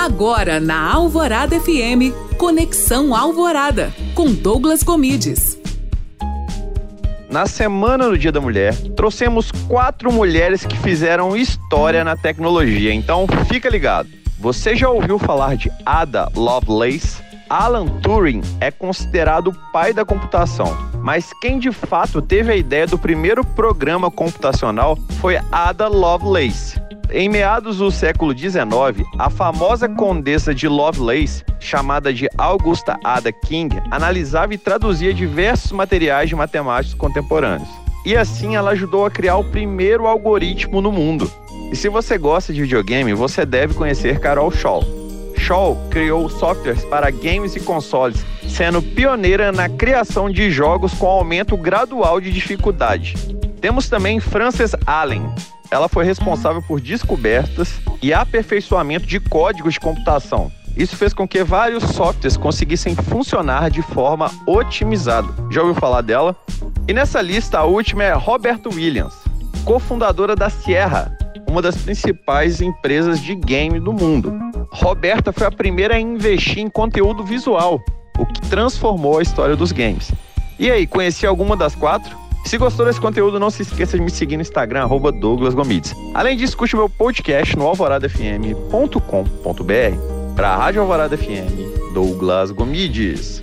Agora na Alvorada FM, Conexão Alvorada, com Douglas Comides. Na semana do Dia da Mulher, trouxemos quatro mulheres que fizeram história na tecnologia, então fica ligado. Você já ouviu falar de Ada Lovelace? Alan Turing é considerado o pai da computação, mas quem de fato teve a ideia do primeiro programa computacional foi Ada Lovelace. Em meados do século XIX, a famosa condessa de Lovelace, chamada de Augusta Ada King, analisava e traduzia diversos materiais de matemáticos contemporâneos. E assim ela ajudou a criar o primeiro algoritmo no mundo. E se você gosta de videogame, você deve conhecer Carol Shaw. Shaw criou softwares para games e consoles, sendo pioneira na criação de jogos com aumento gradual de dificuldade. Temos também Frances Allen, ela foi responsável por descobertas e aperfeiçoamento de códigos de computação. Isso fez com que vários softwares conseguissem funcionar de forma otimizada. Já ouviu falar dela? E nessa lista, a última é Robert Williams, cofundadora da Sierra, uma das principais empresas de game do mundo. Roberta foi a primeira a investir em conteúdo visual, o que transformou a história dos games. E aí, conhecia alguma das quatro? Se gostou desse conteúdo, não se esqueça de me seguir no Instagram, arroba Douglas Gomides. Além disso, curte meu podcast no alvoradafm.com.br. Para a Rádio Alvorada FM, Douglas Gomides.